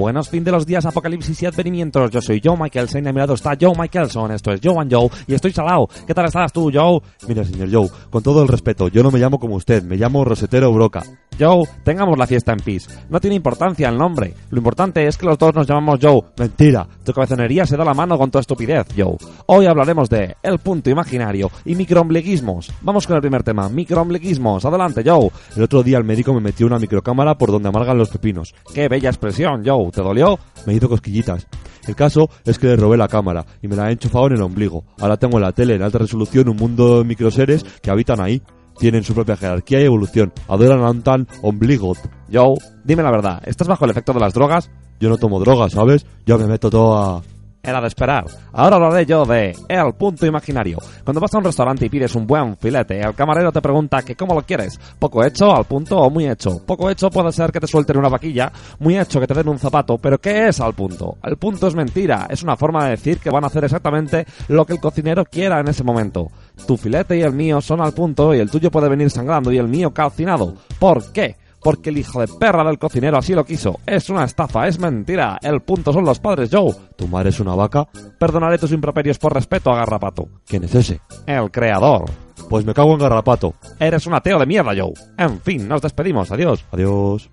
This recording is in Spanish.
buenos fin de los días, apocalipsis y advenimientos. Yo soy Joe Michaelson, a mi lado está Joe Michaelson, esto es Joe and Joe, y estoy salado. ¿Qué tal estás tú, Joe? Mira, señor Joe, con todo el respeto, yo no me llamo como usted, me llamo Rosetero Broca. Joe, tengamos la fiesta en peace. No tiene importancia el nombre. Lo importante es que los dos nos llamamos Joe. Mentira. Tu cabezonería se da la mano con tu estupidez, Joe. Hoy hablaremos de el punto imaginario y microombliguismos. Vamos con el primer tema, microombliguismos. Adelante, Joe. El otro día el médico me metió una microcámara por donde amargan los pepinos. Qué bella expresión, Joe. ¿Te dolió? Me hizo cosquillitas. El caso es que le robé la cámara y me la he enchufado en el ombligo. Ahora tengo en la tele en alta resolución un mundo de microseres que habitan ahí. Tienen su propia jerarquía y evolución. Adoran a un tan ombligo. Joe, dime la verdad, ¿estás bajo el efecto de las drogas? Yo no tomo drogas, ¿sabes? Yo me meto todo a... Era de esperar. Ahora hablaré yo de el punto imaginario. Cuando vas a un restaurante y pides un buen filete, el camarero te pregunta que cómo lo quieres. Poco hecho, al punto o muy hecho. Poco hecho puede ser que te suelten una vaquilla, muy hecho que te den un zapato, pero ¿qué es al punto? El punto es mentira, es una forma de decir que van a hacer exactamente lo que el cocinero quiera en ese momento. Tu filete y el mío son al punto y el tuyo puede venir sangrando y el mío calcinado. ¿Por qué? porque el hijo de perra del cocinero así lo quiso. Es una estafa, es mentira. El punto son los padres, Joe. ¿Tu madre es una vaca? Perdonaré tus improperios por respeto a Garrapato. ¿Quién es ese? El creador. Pues me cago en Garrapato. Eres un ateo de mierda, Joe. En fin, nos despedimos. Adiós. Adiós.